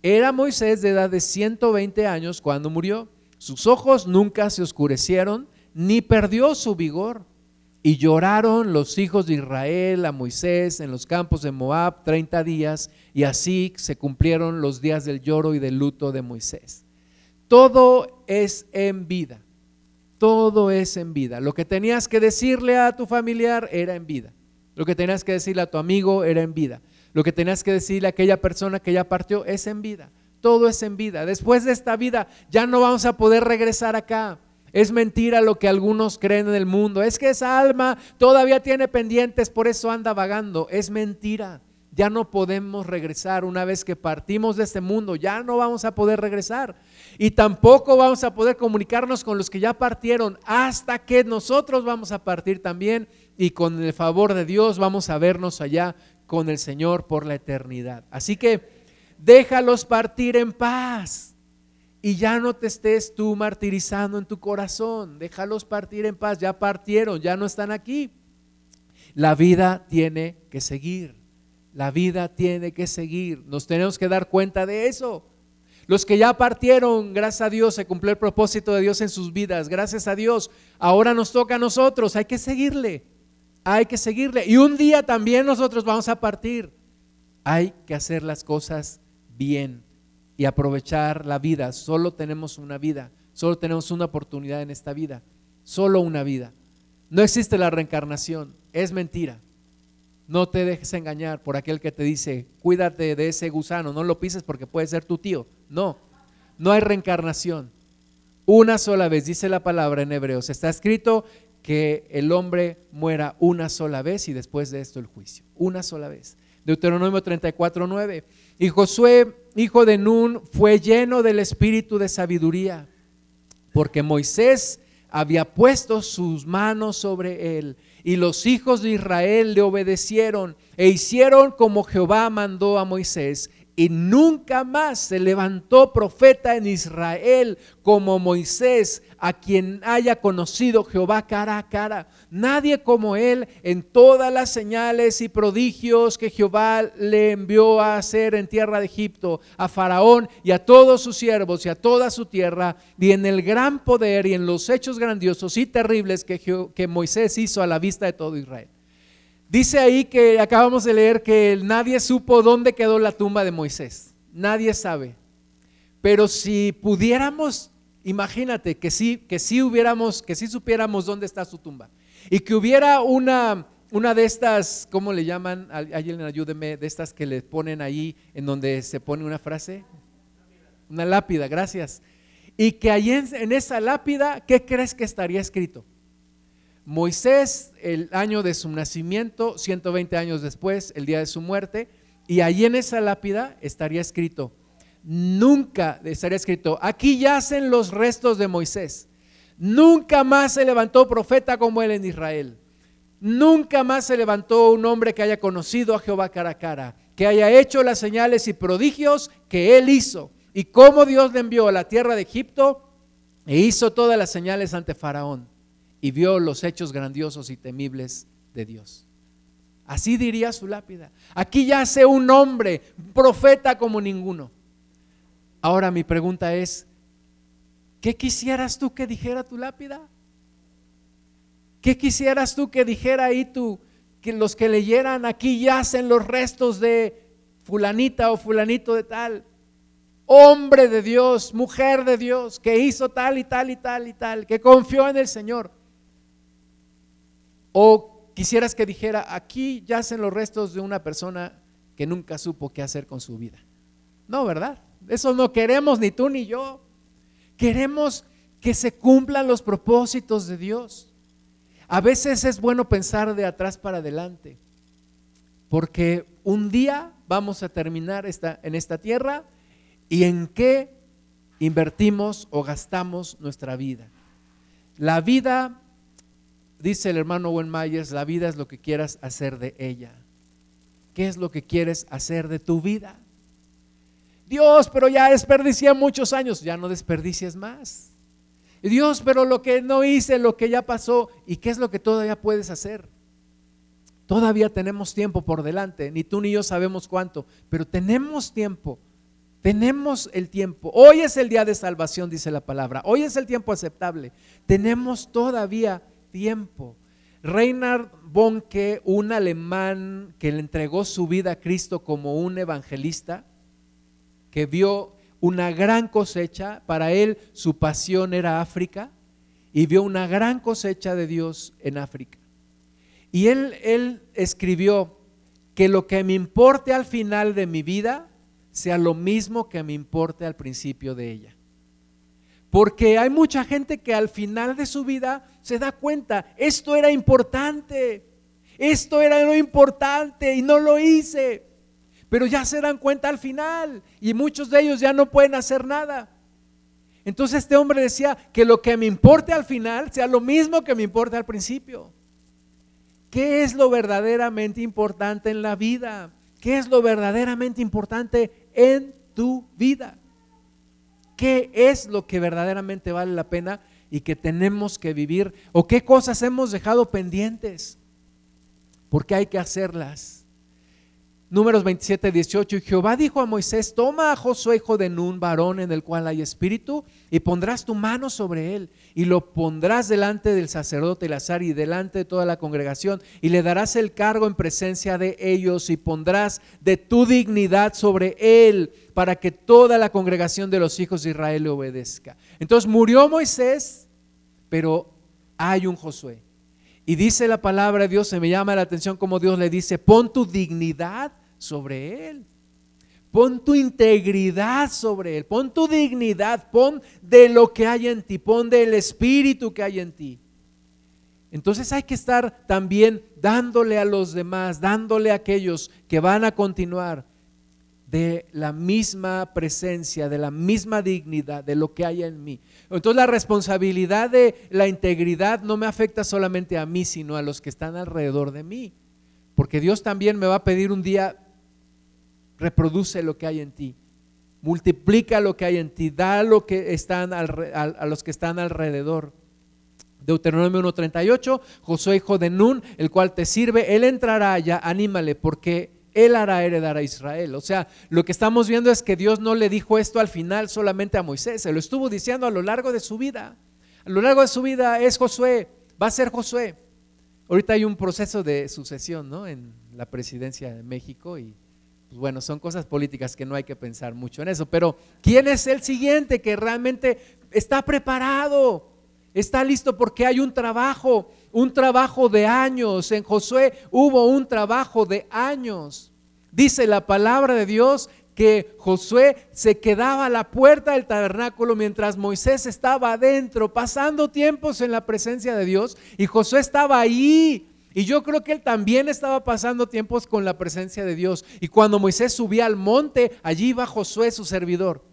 Era Moisés de edad de 120 años cuando murió. Sus ojos nunca se oscurecieron, ni perdió su vigor. Y lloraron los hijos de Israel a Moisés en los campos de Moab 30 días, y así se cumplieron los días del lloro y del luto de Moisés. Todo es en vida. Todo es en vida. Lo que tenías que decirle a tu familiar era en vida. Lo que tenías que decirle a tu amigo era en vida. Lo que tenías que decirle a aquella persona que ya partió es en vida. Todo es en vida. Después de esta vida ya no vamos a poder regresar acá. Es mentira lo que algunos creen en el mundo. Es que esa alma todavía tiene pendientes, por eso anda vagando. Es mentira. Ya no podemos regresar una vez que partimos de este mundo. Ya no vamos a poder regresar. Y tampoco vamos a poder comunicarnos con los que ya partieron hasta que nosotros vamos a partir también y con el favor de Dios vamos a vernos allá con el Señor por la eternidad. Así que déjalos partir en paz y ya no te estés tú martirizando en tu corazón. Déjalos partir en paz. Ya partieron, ya no están aquí. La vida tiene que seguir. La vida tiene que seguir. Nos tenemos que dar cuenta de eso. Los que ya partieron, gracias a Dios, se cumplió el propósito de Dios en sus vidas. Gracias a Dios. Ahora nos toca a nosotros. Hay que seguirle. Hay que seguirle. Y un día también nosotros vamos a partir. Hay que hacer las cosas bien. y aprovechar la vida. Solo tenemos una vida, solo tenemos una oportunidad en esta vida, solo una vida. No existe la reencarnación, es mentira. No te dejes engañar por aquel que te dice, cuídate de ese gusano, no lo pises porque puede ser tu tío. No, no hay reencarnación. Una sola vez, dice la palabra en Hebreos, está escrito que el hombre muera una sola vez y después de esto el juicio. Una sola vez. Deuteronomio 34, 9. Y Josué, hijo de Nun, fue lleno del espíritu de sabiduría, porque Moisés había puesto sus manos sobre él. Y los hijos de Israel le obedecieron e hicieron como Jehová mandó a Moisés. Y nunca más se levantó profeta en Israel como Moisés, a quien haya conocido Jehová cara a cara. Nadie como él en todas las señales y prodigios que Jehová le envió a hacer en tierra de Egipto, a Faraón y a todos sus siervos y a toda su tierra, y en el gran poder y en los hechos grandiosos y terribles que, Moisés hizo a la vista de todo Israel. Dice ahí que acabamos de leer que nadie supo dónde quedó la tumba de Moisés. Nadie sabe. Pero si pudiéramos, imagínate que sí, que sí hubiéramos, que sí supiéramos dónde está su tumba. Y que hubiera una, una de estas, ¿cómo le llaman? Alguien ayúdeme, de estas que le ponen ahí en donde se pone una frase. Una lápida, gracias. Y que ahí en esa lápida, ¿qué crees que estaría escrito? Moisés, el año de su nacimiento, 120 años después, el día de su muerte, y allí en esa lápida estaría escrito, nunca estaría escrito, aquí yacen los restos de Moisés, nunca más se levantó profeta como él en Israel, nunca más se levantó un hombre que haya conocido a Jehová cara a cara, que haya hecho las señales y prodigios que él hizo, y cómo Dios le envió a la tierra de Egipto e hizo todas las señales ante Faraón y vio los hechos grandiosos y temibles de Dios. Así diría su lápida. Aquí yace un hombre, profeta como ninguno. Ahora mi pregunta es, ¿qué quisieras tú que dijera tu lápida? ¿Qué quisieras tú que dijera ahí tú, que los que leyeran aquí yacen los restos de fulanita o fulanito de tal? Hombre de Dios, mujer de Dios, que hizo tal y tal y tal y tal, que confió en el Señor. O quisieras que dijera, aquí yacen los restos de una persona que nunca supo qué hacer con su vida. No, ¿verdad? Eso no queremos ni tú ni yo. Queremos que se cumplan los propósitos de Dios. A veces es bueno pensar de atrás para adelante, porque un día vamos a terminar esta, en esta tierra y en qué invertimos o gastamos nuestra vida. La vida dice el hermano Owen Myers, la vida es lo que quieras hacer de ella. ¿Qué es lo que quieres hacer de tu vida? Dios, pero ya desperdicié muchos años, ya no desperdicies más. Dios, pero lo que no hice, lo que ya pasó, ¿y qué es lo que todavía puedes hacer? Todavía tenemos tiempo por delante, ni tú ni yo sabemos cuánto, pero tenemos tiempo, tenemos el tiempo. Hoy es el día de salvación, dice la palabra, hoy es el tiempo aceptable. Tenemos todavía tiempo. Reinhard Bonke, un alemán que le entregó su vida a Cristo como un evangelista, vio una gran cosecha, para él su pasión era África, y vio una gran cosecha de Dios en África. Y él, él escribió que lo que me importe al final de mi vida sea lo mismo que me importe al principio de ella. Porque hay mucha gente que al final de su vida se da cuenta, esto era importante, esto era lo importante y no lo hice. Pero ya se dan cuenta al final y muchos de ellos ya no pueden hacer nada. Entonces este hombre decía que lo que me importe al final sea lo mismo que me importe al principio. ¿Qué es lo verdaderamente importante en la vida? ¿Qué es lo verdaderamente importante en tu vida? qué es lo que verdaderamente vale la pena y que tenemos que vivir o qué cosas hemos dejado pendientes, porque hay que hacerlas. Números 27, 18. Y Jehová dijo a Moisés, toma a Josué, hijo de Nun, varón en el cual hay espíritu, y pondrás tu mano sobre él, y lo pondrás delante del sacerdote Elazar y delante de toda la congregación, y le darás el cargo en presencia de ellos, y pondrás de tu dignidad sobre él, para que toda la congregación de los hijos de Israel le obedezca. Entonces murió Moisés, pero hay un Josué. Y dice la palabra de Dios, se me llama la atención como Dios le dice, pon tu dignidad sobre él. Pon tu integridad sobre él, pon tu dignidad, pon de lo que hay en ti, pon del espíritu que hay en ti. Entonces hay que estar también dándole a los demás, dándole a aquellos que van a continuar de la misma presencia, de la misma dignidad, de lo que hay en mí. Entonces la responsabilidad de la integridad no me afecta solamente a mí, sino a los que están alrededor de mí. Porque Dios también me va a pedir un día, reproduce lo que hay en ti, multiplica lo que hay en ti, da lo que están a los que están alrededor. Deuteronomio 1.38, Josué hijo de Nun, el cual te sirve, él entrará allá, anímale, porque él hará heredar a Israel. O sea, lo que estamos viendo es que Dios no le dijo esto al final solamente a Moisés, se lo estuvo diciendo a lo largo de su vida. A lo largo de su vida es Josué, va a ser Josué. Ahorita hay un proceso de sucesión ¿no? en la presidencia de México y pues bueno, son cosas políticas que no hay que pensar mucho en eso, pero ¿quién es el siguiente que realmente está preparado? Está listo porque hay un trabajo, un trabajo de años. En Josué hubo un trabajo de años. Dice la palabra de Dios que Josué se quedaba a la puerta del tabernáculo mientras Moisés estaba adentro, pasando tiempos en la presencia de Dios, y Josué estaba ahí. Y yo creo que él también estaba pasando tiempos con la presencia de Dios. Y cuando Moisés subía al monte, allí iba Josué, su servidor,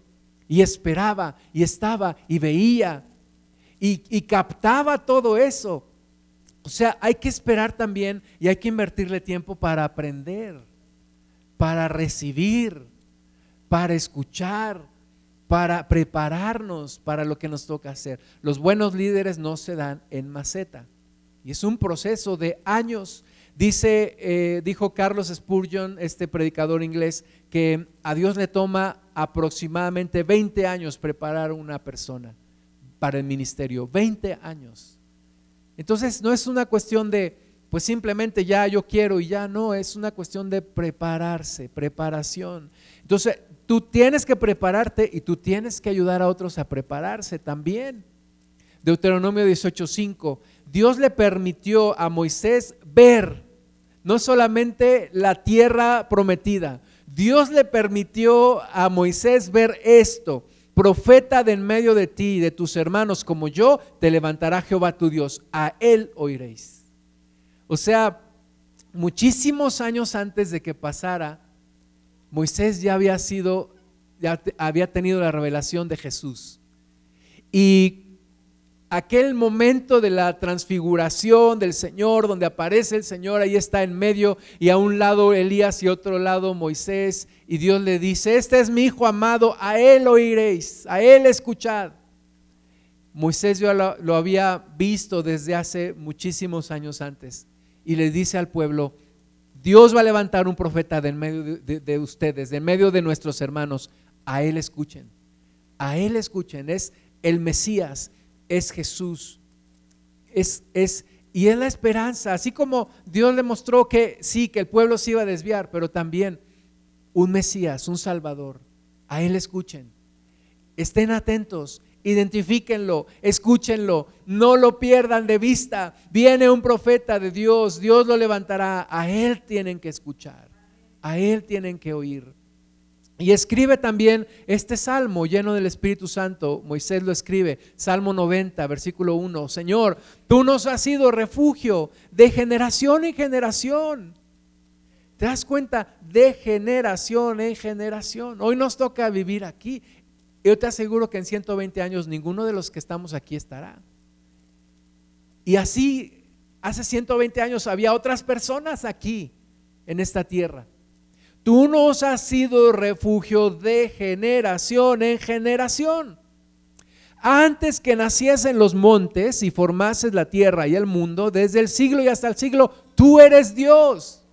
y esperaba, y estaba, y veía, y, captaba todo eso. O sea, hay que esperar también y hay que invertirle tiempo para aprender, para recibir, para escuchar, para prepararnos para lo que nos toca hacer. Los buenos líderes no se dan en maceta y es un proceso de años. Dice, eh, dijo Carlos Spurgeon, este predicador inglés, que a Dios le toma aproximadamente 20 años preparar una persona para el ministerio, 20 años. Entonces no es una cuestión de, pues simplemente ya yo quiero y ya no, es una cuestión de prepararse, preparación. Entonces tú tienes que prepararte y tú tienes que ayudar a otros a prepararse también. Deuteronomio 18:5, Dios le permitió a Moisés ver no solamente la tierra prometida, Dios le permitió a Moisés ver esto, profeta de en medio de ti y de tus hermanos como yo, te levantará Jehová tu Dios, a él oiréis. O sea, muchísimos años antes de que pasara, Moisés ya había sido, ya había tenido la revelación de Jesús. Y aquel momento de la transfiguración del Señor, donde aparece el Señor, ahí está en medio y a un lado Elías y otro lado Moisés, y Dios le dice, este es mi Hijo amado, a Él oiréis, a Él escuchad. Moisés ya lo, había visto desde hace muchísimos años antes y le dice al pueblo, Dios va a levantar un profeta del medio de, de ustedes, en medio de nuestros hermanos, a Él escuchen, a Él escuchen, es el Mesías, es Jesús. Es, es, y es la esperanza, así como Dios le mostró que sí, que el pueblo se iba a desviar, pero también un Mesías, un Salvador. A Él escuchen. Estén atentos, identifíquenlo, escúchenlo, no lo pierdan de vista. Viene un profeta de Dios, Dios lo levantará, a Él tienen que escuchar, a Él tienen que oír. Y escribe también este salmo lleno del Espíritu Santo. Moisés lo escribe, Salmo 90, versículo 1. Señor, tú nos has sido refugio de generación en generación. ¿Te das cuenta? De generación en generación. Hoy nos toca vivir aquí. Yo te aseguro que en 120 años ninguno de los que estamos aquí estará. Y así, hace 120 años había otras personas aquí, en esta tierra. Tú nos has sido refugio de generación en generación. Antes que naciesen los montes y formases la tierra y el mundo, desde el siglo y hasta el siglo, tú eres Dios.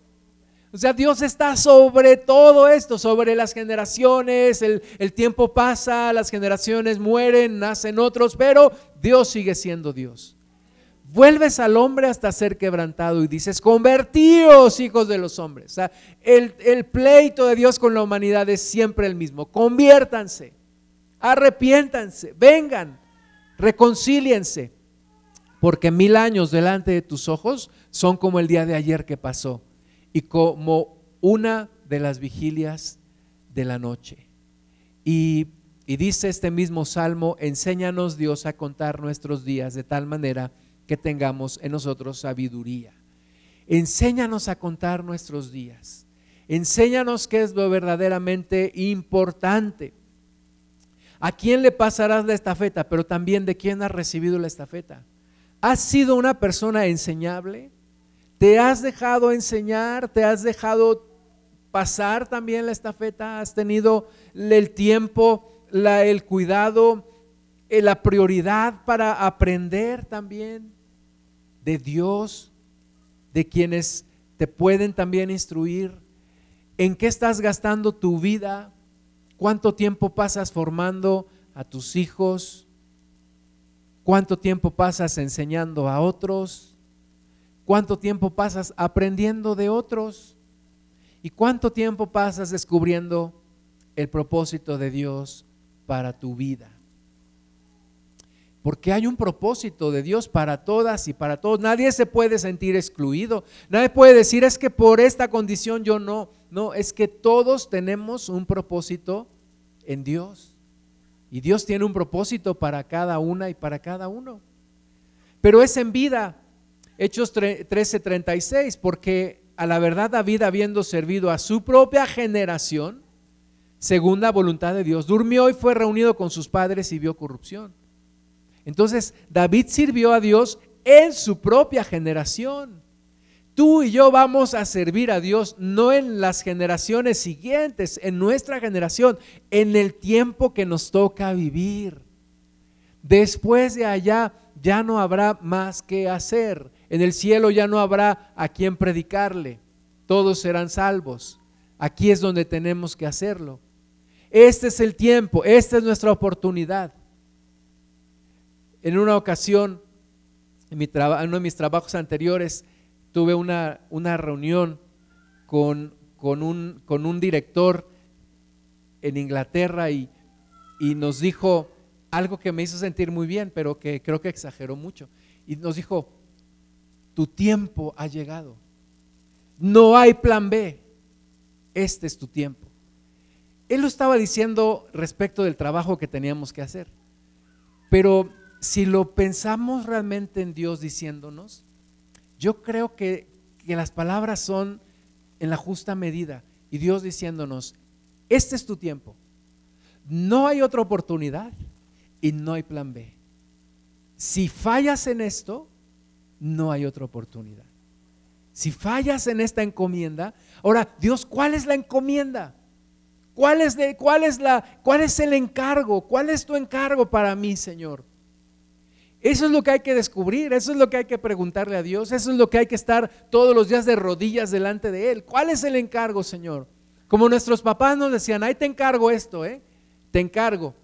O sea, Dios está sobre todo esto, sobre las generaciones, el, el, tiempo pasa, las generaciones mueren, nacen otros, pero Dios sigue siendo Dios. Vuelves al hombre hasta ser quebrantado y dices, convertíos hijos de los hombres. O sea, el, el pleito de Dios con la humanidad es siempre el mismo. Conviértanse, arrepiéntanse, vengan, reconcíliense, porque mil años delante de tus ojos son como el día de ayer que pasó y como una de las vigilias de la noche. Y, dice este mismo salmo, enséñanos Dios a contar nuestros días de tal manera que tengamos en nosotros sabiduría. Enséñanos a contar nuestros días. Enséñanos qué es lo verdaderamente importante. ¿A quién le pasarás la estafeta? Pero también de quién has recibido la estafeta. ¿Has sido una persona enseñable? ¿Te has dejado enseñar? ¿Te has dejado pasar también la estafeta? ¿Has tenido el tiempo, el cuidado, la prioridad para aprender también de Dios, de quienes te pueden también instruir? ¿En qué estás gastando tu vida? ¿Cuánto tiempo pasas formando a tus hijos? ¿Cuánto tiempo pasas enseñando a otros? ¿Cuánto tiempo pasas aprendiendo de otros? ¿Y cuánto tiempo pasas descubriendo el propósito de Dios para tu vida? Porque hay un propósito de Dios para todas y para todos. Nadie se puede sentir excluido. Nadie puede decir es que por esta condición yo no. No, es que todos tenemos un propósito en Dios. Y Dios tiene un propósito para cada una y para cada uno. Pero es en vida, Hechos 13:36, porque a la verdad David, habiendo servido a su propia generación, según la voluntad de Dios, durmió y fue reunido con sus padres y vio corrupción. Entonces, David sirvió a Dios en su propia generación. Tú y yo vamos a servir a Dios no en las generaciones siguientes, en nuestra generación, en el tiempo que nos toca vivir. Después de allá ya no habrá más que hacer. En el cielo ya no habrá a quien predicarle. Todos serán salvos. Aquí es donde tenemos que hacerlo. Este es el tiempo, esta es nuestra oportunidad. En una ocasión, en, uno de mis trabajos anteriores, tuve una, una reunión con, con, un, con, un, director en Inglaterra y, y nos dijo algo que me hizo sentir muy bien, pero que creo que exageró mucho. Y nos dijo, tu tiempo ha llegado. No hay plan B. Este es tu tiempo. Él lo estaba diciendo respecto del trabajo que teníamos que hacer. Pero si lo pensamos realmente en Dios diciéndonos, yo creo que, que las palabras son en la justa medida. Y Dios diciéndonos, este es tu tiempo. No hay otra oportunidad y no hay plan B. Si fallas en esto, no hay otra oportunidad. Si fallas en esta encomienda, ahora, Dios, ¿cuál es la encomienda? ¿Cuál es, de, cuál, es la, ¿Cuál es el encargo? ¿Cuál es tu encargo para mí, Señor? Eso es lo que hay que descubrir, eso es lo que hay que preguntarle a Dios, eso es lo que hay que estar todos los días de rodillas delante de Él. ¿Cuál es el encargo, Señor? Como nuestros papás nos decían, ahí te encargo esto, ¿eh? Te encargo.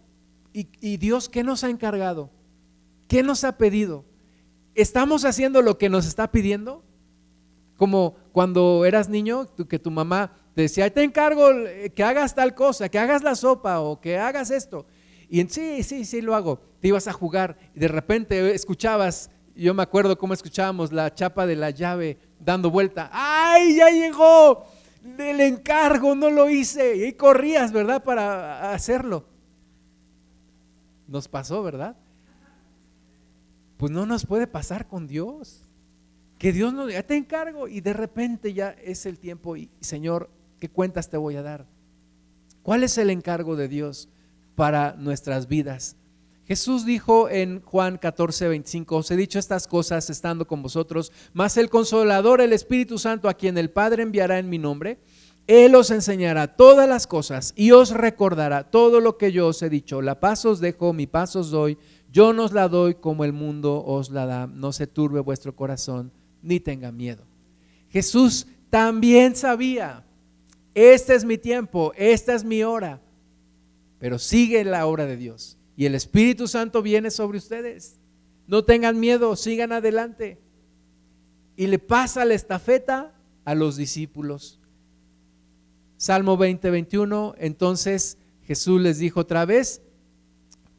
¿Y, y Dios qué nos ha encargado? ¿Qué nos ha pedido? ¿Estamos haciendo lo que nos está pidiendo? Como cuando eras niño, que tu mamá te decía, te encargo que hagas tal cosa, que hagas la sopa o que hagas esto. Y en sí, sí, sí lo hago. Te ibas a jugar y de repente escuchabas, yo me acuerdo cómo escuchábamos la chapa de la llave dando vuelta. ¡Ay, ya llegó! El encargo, no lo hice. Y corrías, ¿verdad? Para hacerlo. Nos pasó, ¿verdad? pues no nos puede pasar con Dios. Que Dios nos ya te encargo y de repente ya es el tiempo y Señor, ¿qué cuentas te voy a dar? ¿Cuál es el encargo de Dios para nuestras vidas? Jesús dijo en Juan 14, 25, os he dicho estas cosas estando con vosotros, mas el consolador, el Espíritu Santo, a quien el Padre enviará en mi nombre, Él os enseñará todas las cosas y os recordará todo lo que yo os he dicho. La paz os dejo, mi paz os doy yo nos la doy como el mundo os la da. No se turbe vuestro corazón ni tenga miedo. Jesús también sabía, este es mi tiempo, esta es mi hora, pero sigue la obra de Dios. Y el Espíritu Santo viene sobre ustedes. No tengan miedo, sigan adelante. Y le pasa la estafeta a los discípulos. Salmo 20, 21, entonces Jesús les dijo otra vez,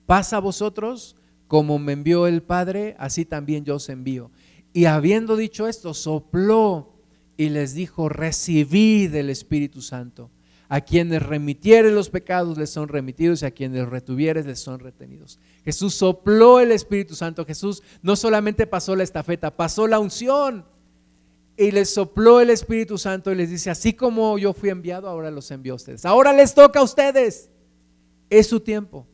pasa a vosotros como me envió el Padre, así también yo os envío. Y habiendo dicho esto, sopló y les dijo, recibid del Espíritu Santo. A quienes remitieres los pecados les son remitidos y a quienes retuvieres les son retenidos. Jesús sopló el Espíritu Santo. Jesús no solamente pasó la estafeta, pasó la unción. Y les sopló el Espíritu Santo y les dice, así como yo fui enviado, ahora los envió a ustedes. Ahora les toca a ustedes. Es su tiempo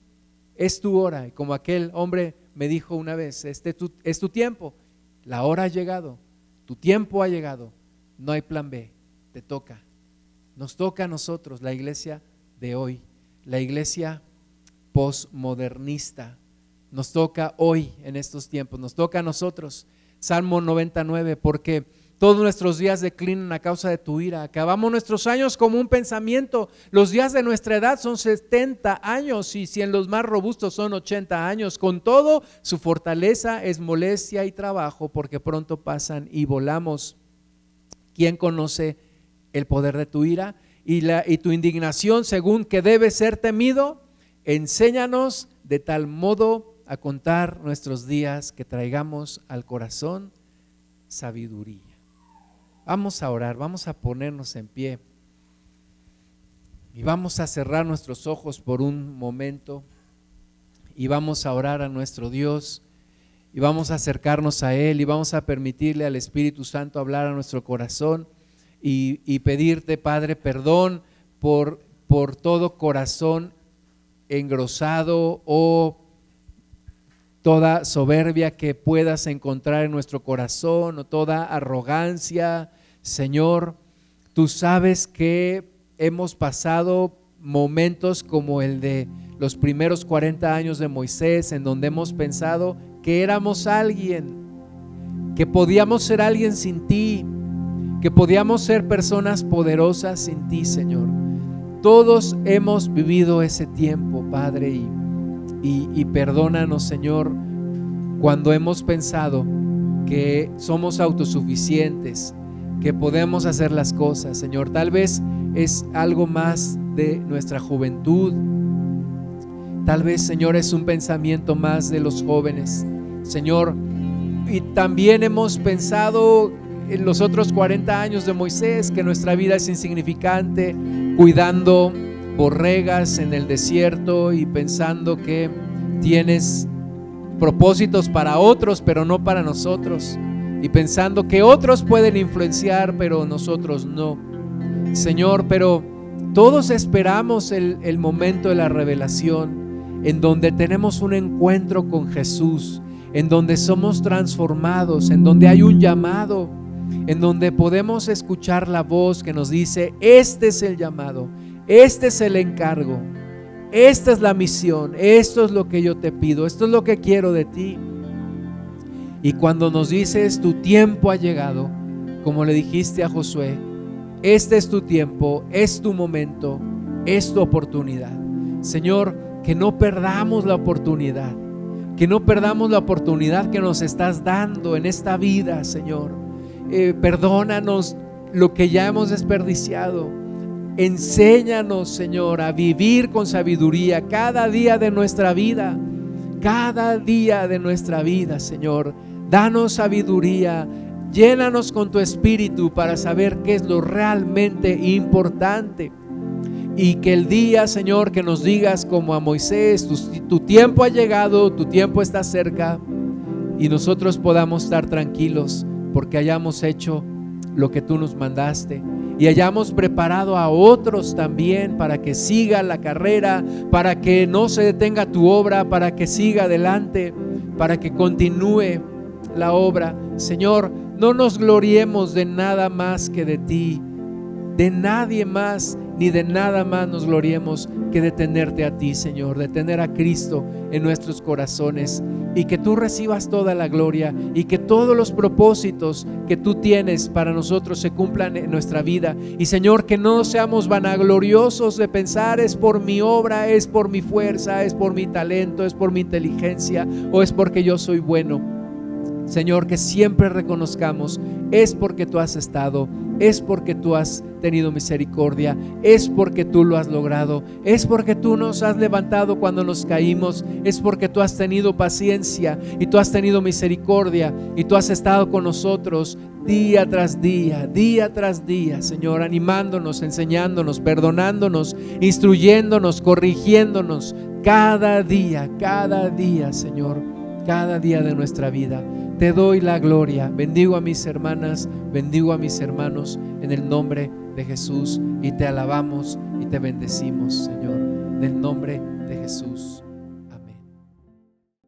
es tu hora. Y como aquel hombre me dijo una vez, este es tu tiempo, la hora ha llegado, tu tiempo ha llegado, no hay plan B, te toca. Nos toca a nosotros, la iglesia de hoy, la iglesia posmodernista. Nos toca hoy en estos tiempos, nos toca a nosotros. Salmo 99, porque todos nuestros días declinan a causa de tu ira. Acabamos nuestros años como un pensamiento. Los días de nuestra edad son 70 años y si en los más robustos son 80 años. Con todo, su fortaleza es molestia y trabajo porque pronto pasan y volamos. ¿Quién conoce el poder de tu ira y, la, y tu indignación según que debe ser temido? Enséñanos de tal modo a contar nuestros días que traigamos al corazón sabiduría. Vamos a orar, vamos a ponernos en pie y vamos a cerrar nuestros ojos por un momento y vamos a orar a nuestro Dios y vamos a acercarnos a Él y vamos a permitirle al Espíritu Santo hablar a nuestro corazón y, pedirte, Padre, perdón por, por todo corazón engrosado o toda soberbia que puedas encontrar en nuestro corazón o toda arrogancia. Señor, tú sabes que hemos pasado momentos como el de los primeros 40 años de Moisés, en donde hemos pensado que éramos alguien, que podíamos ser alguien sin ti, que podíamos ser personas poderosas sin ti, Señor. Todos hemos vivido ese tiempo, Padre, y, y perdónanos, Señor, cuando hemos pensado que somos autosuficientes, que podemos hacer las cosas, Señor. Tal vez es algo más de nuestra juventud. Tal vez, Señor, es un pensamiento más de los jóvenes. Señor, y también hemos pensado en los otros 40 años de Moisés que nuestra vida es insignificante, cuidando borregas en el desierto y pensando que tienes propósitos para otros, pero no para nosotros y pensando que otros pueden influenciar, pero nosotros no. Señor, pero todos esperamos el, momento de la revelación, en donde tenemos un encuentro con Jesús, en donde somos transformados, en donde hay un llamado, en donde podemos escuchar la voz que nos dice, este es el llamado, este es el encargo, esta es la misión, esto es lo que yo te pido, esto es lo que quiero de ti. Y cuando nos dices, tu tiempo ha llegado, como le dijiste a Josué, este es tu tiempo, es tu momento, es tu oportunidad. Señor, que no perdamos la oportunidad, que no perdamos la oportunidad que nos estás dando en esta vida, Señor. Eh, perdónanos lo que ya hemos desperdiciado. Enséñanos, Señor, a vivir con sabiduría cada día de nuestra vida, cada día de nuestra vida, Señor Danos sabiduría, llénanos con tu espíritu para saber qué es lo realmente importante. Y que el día, Señor, que nos digas como a Moisés, tu, tiempo ha llegado, tu tiempo está cerca, y nosotros podamos estar tranquilos porque hayamos hecho lo que tú nos mandaste y hayamos preparado a otros también para que siga la carrera, para que no se detenga tu obra, para que siga adelante, para que continúe la obra. Señor, no nos gloriemos de nada más que de ti, de nadie más ni de nada más nos gloriemos que de tenerte a ti, Señor, de tener a Cristo en nuestros corazones y que tú recibas toda la gloria y que todos los propósitos que tú tienes para nosotros se cumplan en nuestra vida. Y Señor, que no seamos vanagloriosos de pensar es por mi obra, es por mi fuerza, es por mi talento, es por mi inteligencia o es porque yo soy bueno. Señor, que siempre reconozcamos, es porque tú has estado es porque tú has tenido misericordia, es porque tú lo has logrado, es porque tú nos has levantado cuando nos caímos, es porque tú has tenido paciencia y tú has tenido misericordia y tú has estado con nosotros día tras día, día tras día, Señor, animándonos, enseñándonos, perdonándonos, instruyéndonos, corrigiéndonos, cada día, cada día, Señor, cada día de nuestra vida. Te doy la gloria. Bendigo a mis hermanas, bendigo a mis hermanos en el nombre de Jesús y te alabamos y te bendecimos, Señor, en el nombre de Jesús.